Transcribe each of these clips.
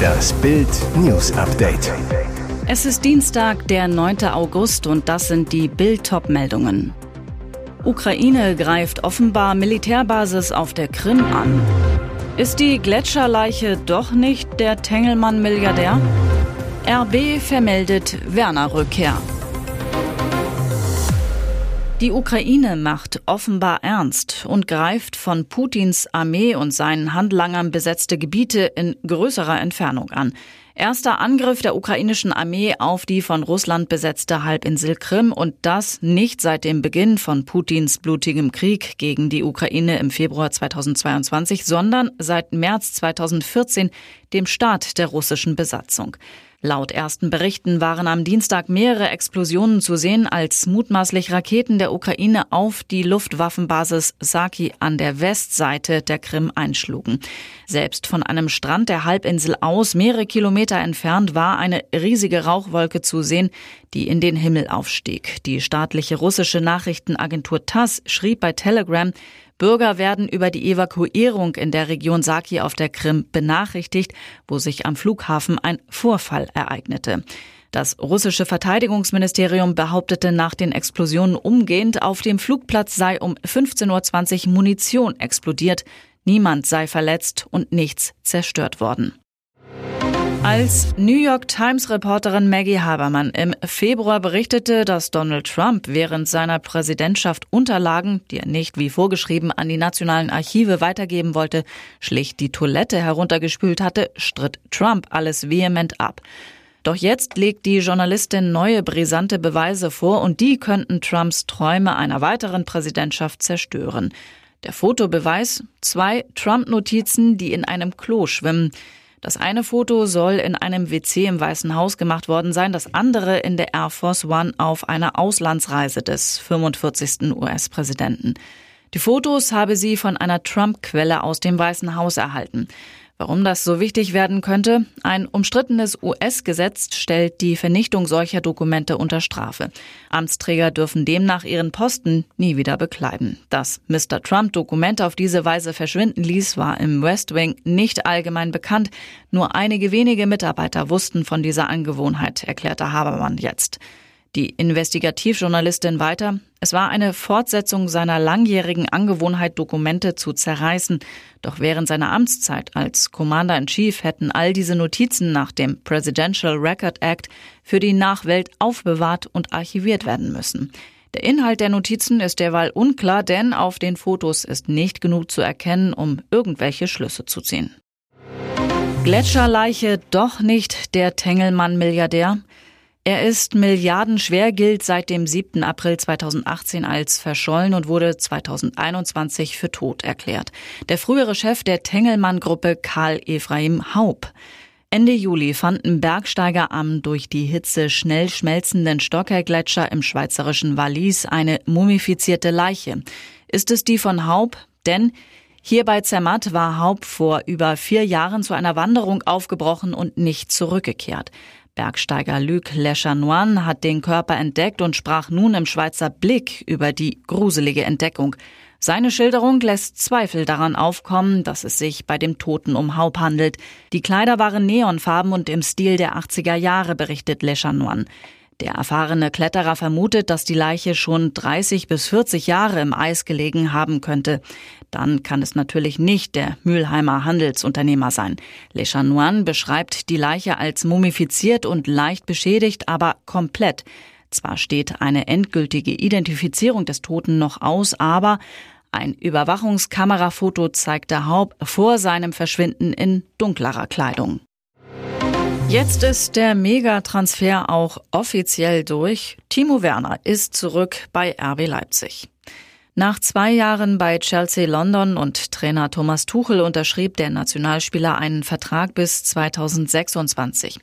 Das Bild News Update. Es ist Dienstag, der 9. August und das sind die Bild meldungen Ukraine greift offenbar Militärbasis auf der Krim an. Ist die Gletscherleiche doch nicht der Tengelmann-Milliardär? RB vermeldet Werner Rückkehr. Die Ukraine macht offenbar ernst und greift von Putins Armee und seinen Handlangern besetzte Gebiete in größerer Entfernung an. Erster Angriff der ukrainischen Armee auf die von Russland besetzte Halbinsel Krim und das nicht seit dem Beginn von Putins blutigem Krieg gegen die Ukraine im Februar 2022, sondern seit März 2014, dem Start der russischen Besatzung. Laut ersten Berichten waren am Dienstag mehrere Explosionen zu sehen, als mutmaßlich Raketen der Ukraine auf die Luftwaffenbasis Saki an der Westseite der Krim einschlugen. Selbst von einem Strand der Halbinsel aus, mehrere Kilometer entfernt, war eine riesige Rauchwolke zu sehen, die in den Himmel aufstieg. Die staatliche russische Nachrichtenagentur TASS schrieb bei Telegram, Bürger werden über die Evakuierung in der Region Saki auf der Krim benachrichtigt, wo sich am Flughafen ein Vorfall ereignete. Das russische Verteidigungsministerium behauptete nach den Explosionen umgehend, auf dem Flugplatz sei um 15.20 Uhr Munition explodiert, niemand sei verletzt und nichts zerstört worden. Als New York Times Reporterin Maggie Habermann im Februar berichtete, dass Donald Trump während seiner Präsidentschaft Unterlagen, die er nicht wie vorgeschrieben an die nationalen Archive weitergeben wollte, schlicht die Toilette heruntergespült hatte, stritt Trump alles vehement ab. Doch jetzt legt die Journalistin neue brisante Beweise vor und die könnten Trumps Träume einer weiteren Präsidentschaft zerstören. Der Fotobeweis zwei Trump-Notizen, die in einem Klo schwimmen. Das eine Foto soll in einem WC im Weißen Haus gemacht worden sein, das andere in der Air Force One auf einer Auslandsreise des 45. US-Präsidenten. Die Fotos habe sie von einer Trump-Quelle aus dem Weißen Haus erhalten. Warum das so wichtig werden könnte? Ein umstrittenes US-Gesetz stellt die Vernichtung solcher Dokumente unter Strafe. Amtsträger dürfen demnach ihren Posten nie wieder bekleiden. Dass Mr. Trump Dokumente auf diese Weise verschwinden ließ, war im West Wing nicht allgemein bekannt. Nur einige wenige Mitarbeiter wussten von dieser Angewohnheit, erklärte Habermann jetzt. Die Investigativjournalistin weiter, es war eine Fortsetzung seiner langjährigen Angewohnheit, Dokumente zu zerreißen. Doch während seiner Amtszeit als Commander in Chief hätten all diese Notizen nach dem Presidential Record Act für die Nachwelt aufbewahrt und archiviert werden müssen. Der Inhalt der Notizen ist derweil unklar, denn auf den Fotos ist nicht genug zu erkennen, um irgendwelche Schlüsse zu ziehen. Gletscherleiche doch nicht der Tengelmann-Milliardär? Er ist milliardenschwer, gilt seit dem 7. April 2018 als verschollen und wurde 2021 für tot erklärt. Der frühere Chef der Tengelmann-Gruppe Karl Ephraim Haub. Ende Juli fanden Bergsteiger am durch die Hitze schnell schmelzenden Stockergletscher im schweizerischen Wallis eine mumifizierte Leiche. Ist es die von Haub? Denn hier bei Zermatt war Haub vor über vier Jahren zu einer Wanderung aufgebrochen und nicht zurückgekehrt. Bergsteiger Luc Lechanoine hat den Körper entdeckt und sprach nun im Schweizer Blick über die gruselige Entdeckung. Seine Schilderung lässt Zweifel daran aufkommen, dass es sich bei dem Toten um Haub handelt. Die Kleider waren neonfarben und im Stil der 80er Jahre, berichtet Lechanoine. Der erfahrene Kletterer vermutet, dass die Leiche schon 30 bis 40 Jahre im Eis gelegen haben könnte. Dann kann es natürlich nicht der Mülheimer Handelsunternehmer sein. Le Chanoine beschreibt die Leiche als mumifiziert und leicht beschädigt, aber komplett. Zwar steht eine endgültige Identifizierung des Toten noch aus, aber ein Überwachungskamerafoto zeigte Haub vor seinem Verschwinden in dunklerer Kleidung. Jetzt ist der Megatransfer auch offiziell durch. Timo Werner ist zurück bei RB Leipzig. Nach zwei Jahren bei Chelsea London und Trainer Thomas Tuchel unterschrieb der Nationalspieler einen Vertrag bis 2026.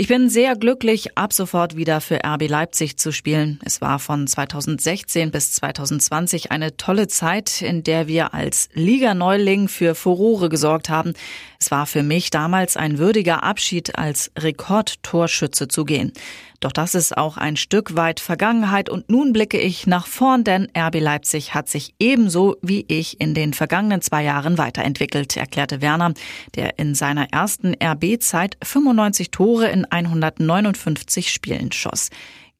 Ich bin sehr glücklich, ab sofort wieder für RB Leipzig zu spielen. Es war von 2016 bis 2020 eine tolle Zeit, in der wir als Liga-Neuling für Furore gesorgt haben. Es war für mich damals ein würdiger Abschied, als Rekordtorschütze zu gehen. Doch das ist auch ein Stück weit Vergangenheit und nun blicke ich nach vorn, denn RB Leipzig hat sich ebenso wie ich in den vergangenen zwei Jahren weiterentwickelt, erklärte Werner, der in seiner ersten RB-Zeit 95 Tore in 159 Spielen schoss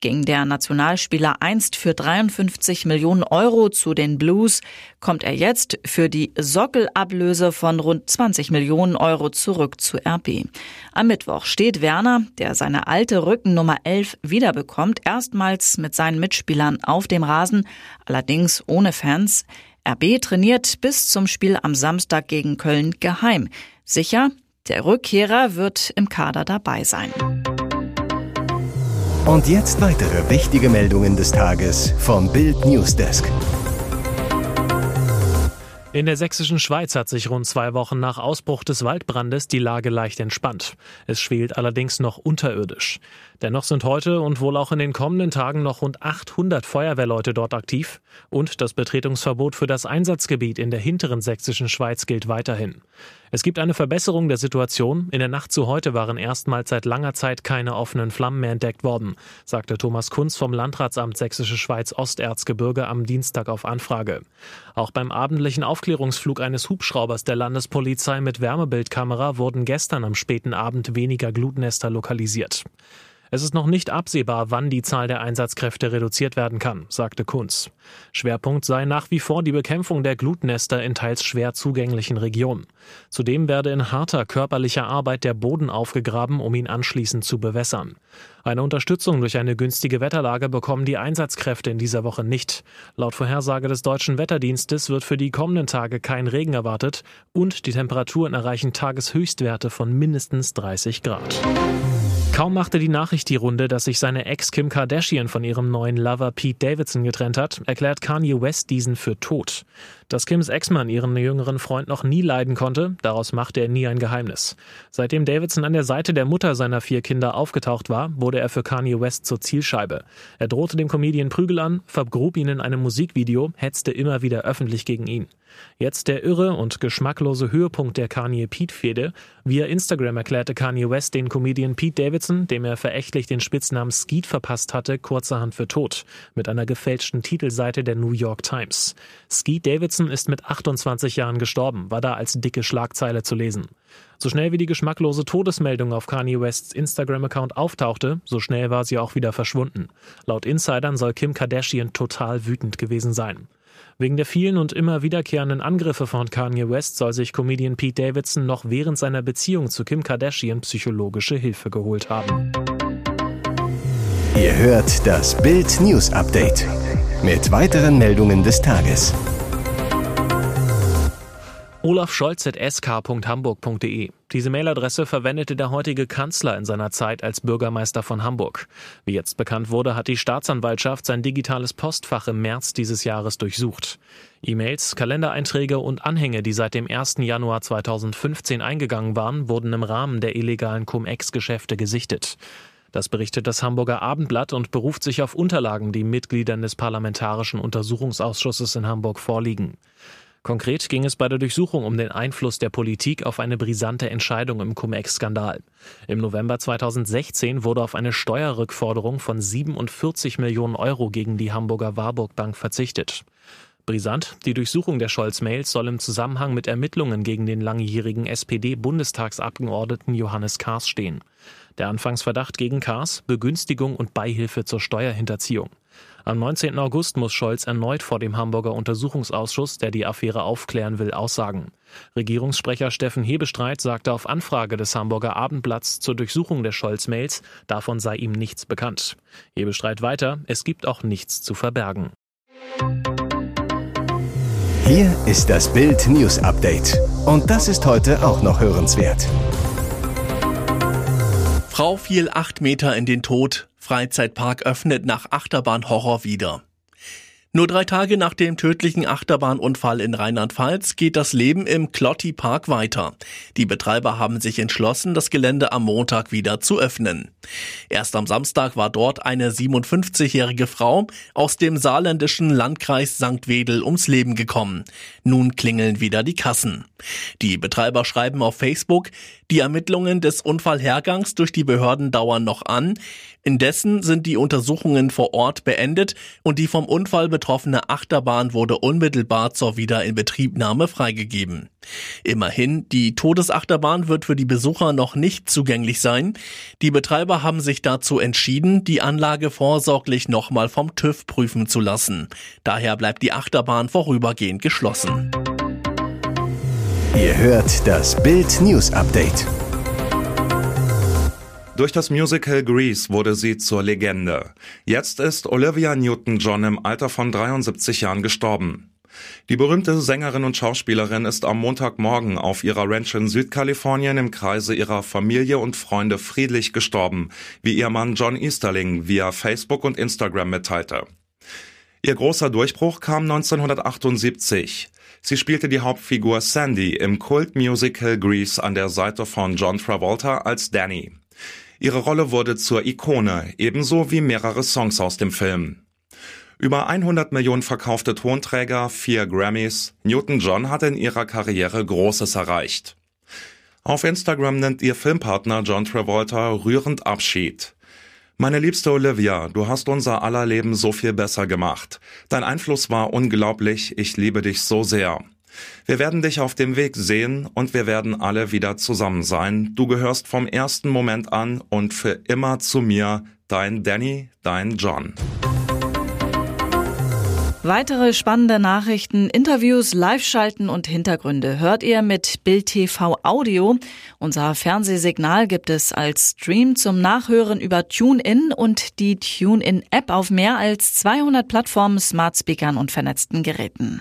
ging der Nationalspieler einst für 53 Millionen Euro zu den Blues, kommt er jetzt für die Sockelablöse von rund 20 Millionen Euro zurück zu RB. Am Mittwoch steht Werner, der seine alte Rückennummer 11 wiederbekommt, erstmals mit seinen Mitspielern auf dem Rasen, allerdings ohne Fans. RB trainiert bis zum Spiel am Samstag gegen Köln geheim. Sicher, der Rückkehrer wird im Kader dabei sein. Und jetzt weitere wichtige Meldungen des Tages vom Bild Newsdesk. In der sächsischen Schweiz hat sich rund zwei Wochen nach Ausbruch des Waldbrandes die Lage leicht entspannt. Es schwelt allerdings noch unterirdisch. Dennoch sind heute und wohl auch in den kommenden Tagen noch rund 800 Feuerwehrleute dort aktiv und das Betretungsverbot für das Einsatzgebiet in der hinteren sächsischen Schweiz gilt weiterhin. Es gibt eine Verbesserung der Situation. In der Nacht zu heute waren erstmals seit langer Zeit keine offenen Flammen mehr entdeckt worden, sagte Thomas Kunz vom Landratsamt Sächsische Schweiz Osterzgebirge am Dienstag auf Anfrage. Auch beim abendlichen Aufklärungsflug eines Hubschraubers der Landespolizei mit Wärmebildkamera wurden gestern am späten Abend weniger Glutnester lokalisiert. Es ist noch nicht absehbar, wann die Zahl der Einsatzkräfte reduziert werden kann, sagte Kunz. Schwerpunkt sei nach wie vor die Bekämpfung der Glutnester in teils schwer zugänglichen Regionen. Zudem werde in harter körperlicher Arbeit der Boden aufgegraben, um ihn anschließend zu bewässern. Eine Unterstützung durch eine günstige Wetterlage bekommen die Einsatzkräfte in dieser Woche nicht. Laut Vorhersage des deutschen Wetterdienstes wird für die kommenden Tage kein Regen erwartet und die Temperaturen erreichen Tageshöchstwerte von mindestens 30 Grad. Kaum machte die Nachricht die Runde, dass sich seine Ex Kim Kardashian von ihrem neuen Lover Pete Davidson getrennt hat, erklärt Kanye West diesen für tot. Dass Kims Ex-Mann ihren jüngeren Freund noch nie leiden konnte, daraus machte er nie ein Geheimnis. Seitdem Davidson an der Seite der Mutter seiner vier Kinder aufgetaucht war, wurde er für Kanye West zur Zielscheibe. Er drohte dem Comedian Prügel an, vergrub ihn in einem Musikvideo, hetzte immer wieder öffentlich gegen ihn. Jetzt der irre und geschmacklose Höhepunkt der Kanye-Pete-Fehde. Via Instagram erklärte Kanye West den Comedian Pete Davidson, dem er verächtlich den Spitznamen Skeet verpasst hatte, kurzerhand für tot, mit einer gefälschten Titelseite der New York Times. Skeet Davidson ist mit 28 Jahren gestorben, war da als dicke Schlagzeile zu lesen. So schnell wie die geschmacklose Todesmeldung auf Kanye Wests Instagram-Account auftauchte, so schnell war sie auch wieder verschwunden. Laut Insidern soll Kim Kardashian total wütend gewesen sein. Wegen der vielen und immer wiederkehrenden Angriffe von Kanye West soll sich Comedian Pete Davidson noch während seiner Beziehung zu Kim Kardashian psychologische Hilfe geholt haben. Ihr hört das Bild News Update mit weiteren Meldungen des Tages. Olaf Scholz at sk.hamburg.de. Diese Mailadresse verwendete der heutige Kanzler in seiner Zeit als Bürgermeister von Hamburg. Wie jetzt bekannt wurde, hat die Staatsanwaltschaft sein digitales Postfach im März dieses Jahres durchsucht. E-Mails, Kalendereinträge und Anhänge, die seit dem 1. Januar 2015 eingegangen waren, wurden im Rahmen der illegalen Cum-Ex-Geschäfte gesichtet. Das berichtet das Hamburger Abendblatt und beruft sich auf Unterlagen, die Mitgliedern des Parlamentarischen Untersuchungsausschusses in Hamburg vorliegen. Konkret ging es bei der Durchsuchung um den Einfluss der Politik auf eine brisante Entscheidung im Cum-Ex-Skandal. Im November 2016 wurde auf eine Steuerrückforderung von 47 Millionen Euro gegen die Hamburger Warburg Bank verzichtet. Brisant, die Durchsuchung der Scholz-Mails soll im Zusammenhang mit Ermittlungen gegen den langjährigen SPD-Bundestagsabgeordneten Johannes Kahrs stehen. Der Anfangsverdacht gegen Kahrs Begünstigung und Beihilfe zur Steuerhinterziehung. Am 19. August muss Scholz erneut vor dem Hamburger Untersuchungsausschuss, der die Affäre aufklären will, aussagen. Regierungssprecher Steffen Hebestreit sagte auf Anfrage des Hamburger Abendblatts zur Durchsuchung der Scholz-Mails, davon sei ihm nichts bekannt. Hebestreit weiter, es gibt auch nichts zu verbergen. Hier ist das Bild News Update. Und das ist heute auch noch hörenswert. Frau fiel acht Meter in den Tod. Freizeitpark öffnet nach Achterbahnhorror wieder. Nur drei Tage nach dem tödlichen Achterbahnunfall in Rheinland-Pfalz geht das Leben im Clotti Park weiter. Die Betreiber haben sich entschlossen, das Gelände am Montag wieder zu öffnen. Erst am Samstag war dort eine 57-jährige Frau aus dem saarländischen Landkreis St. Wedel ums Leben gekommen. Nun klingeln wieder die Kassen. Die Betreiber schreiben auf Facebook, die Ermittlungen des Unfallhergangs durch die Behörden dauern noch an. Indessen sind die Untersuchungen vor Ort beendet und die vom Unfall betroffene Achterbahn wurde unmittelbar zur Wiederinbetriebnahme freigegeben. Immerhin, die Todesachterbahn wird für die Besucher noch nicht zugänglich sein. Die Betreiber haben sich dazu entschieden, die Anlage vorsorglich nochmal vom TÜV prüfen zu lassen. Daher bleibt die Achterbahn vorübergehend geschlossen. Ihr hört das Bild News Update. Durch das Musical Grease wurde sie zur Legende. Jetzt ist Olivia Newton-John im Alter von 73 Jahren gestorben. Die berühmte Sängerin und Schauspielerin ist am Montagmorgen auf ihrer Ranch in Südkalifornien im Kreise ihrer Familie und Freunde friedlich gestorben, wie ihr Mann John Easterling via Facebook und Instagram mitteilte. Ihr großer Durchbruch kam 1978. Sie spielte die Hauptfigur Sandy im Kultmusical Grease an der Seite von John Travolta als Danny. Ihre Rolle wurde zur Ikone, ebenso wie mehrere Songs aus dem Film. Über 100 Millionen verkaufte Tonträger, vier Grammys. Newton-John hat in ihrer Karriere Großes erreicht. Auf Instagram nennt ihr Filmpartner John Travolta rührend Abschied. Meine liebste Olivia, du hast unser aller Leben so viel besser gemacht. Dein Einfluss war unglaublich, ich liebe dich so sehr. Wir werden dich auf dem Weg sehen und wir werden alle wieder zusammen sein. Du gehörst vom ersten Moment an und für immer zu mir, dein Danny, dein John. Weitere spannende Nachrichten, Interviews, Live-Schalten und Hintergründe hört ihr mit Bild TV Audio. Unser Fernsehsignal gibt es als Stream zum Nachhören über TuneIn und die TuneIn-App auf mehr als 200 Plattformen, Smart Speakern und vernetzten Geräten.